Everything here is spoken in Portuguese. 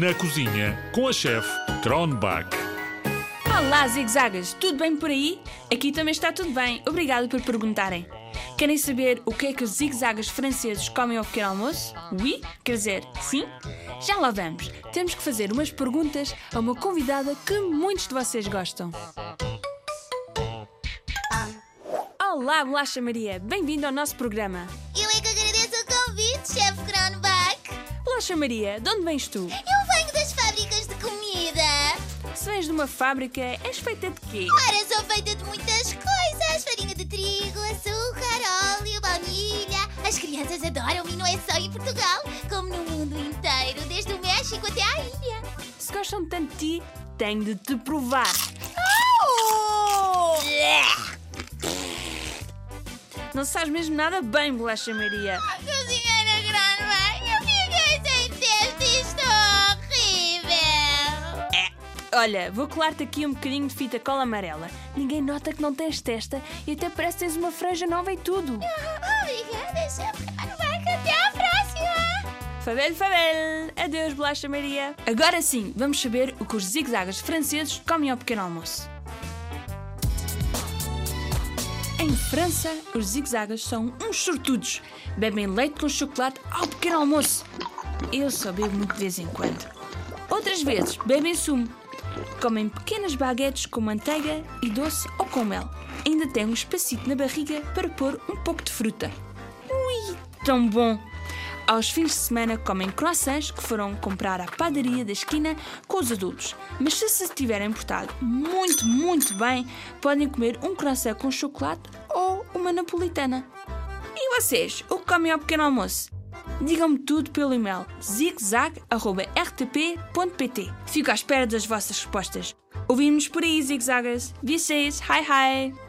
Na cozinha com a chefe Kronbach. Olá, zigzagas, tudo bem por aí? Aqui também está tudo bem, obrigado por perguntarem. Querem saber o que é que os zigzagas franceses comem ao pequeno almoço? Oui? Quer dizer, sim? Já lá vamos. Temos que fazer umas perguntas a uma convidada que muitos de vocês gostam. Olá, Bolacha Maria, bem-vindo ao nosso programa. Eu é que agradeço o convite, chefe Kronbach. Bolacha Maria, de onde vens tu? Eu Se vens de uma fábrica, és feita de quê? Ora, sou feita de muitas coisas: farinha de trigo, açúcar, óleo, baunilha. As crianças adoram e não é só em Portugal, como no mundo inteiro, desde o México até à Índia. Se gostam tanto de ti, tenho de te provar. Oh! Não sabes mesmo nada bem, Bolacha Maria. Olha, vou colar-te aqui um bocadinho de fita cola amarela. Ninguém nota que não tens testa e até parece que tens uma franja nova e tudo. Obrigada, chefe. Até à próxima. Fabel, Fabel! Adeus, Bolacha Maria! Agora sim, vamos saber o que os zigzagas franceses comem ao pequeno almoço. Em França, os zigzagas são uns sortudos. Bebem leite com chocolate ao pequeno almoço. Eu só bebo muito de vez em quando. Outras vezes, bebem sumo. Comem pequenas baguetes com manteiga e doce ou com mel. Ainda têm um espacito na barriga para pôr um pouco de fruta. Ui, tão bom! Aos fins de semana comem croissants que foram comprar à padaria da esquina com os adultos. Mas se se tiverem portado muito, muito bem, podem comer um croissant com chocolate ou uma napolitana. E vocês, o que comem ao pequeno almoço? Digam-me tudo pelo e-mail zigzag.rtp.pt Fico à espera das vossas respostas. Ouvimos por aí, zigzagas. Vocês, hi hi!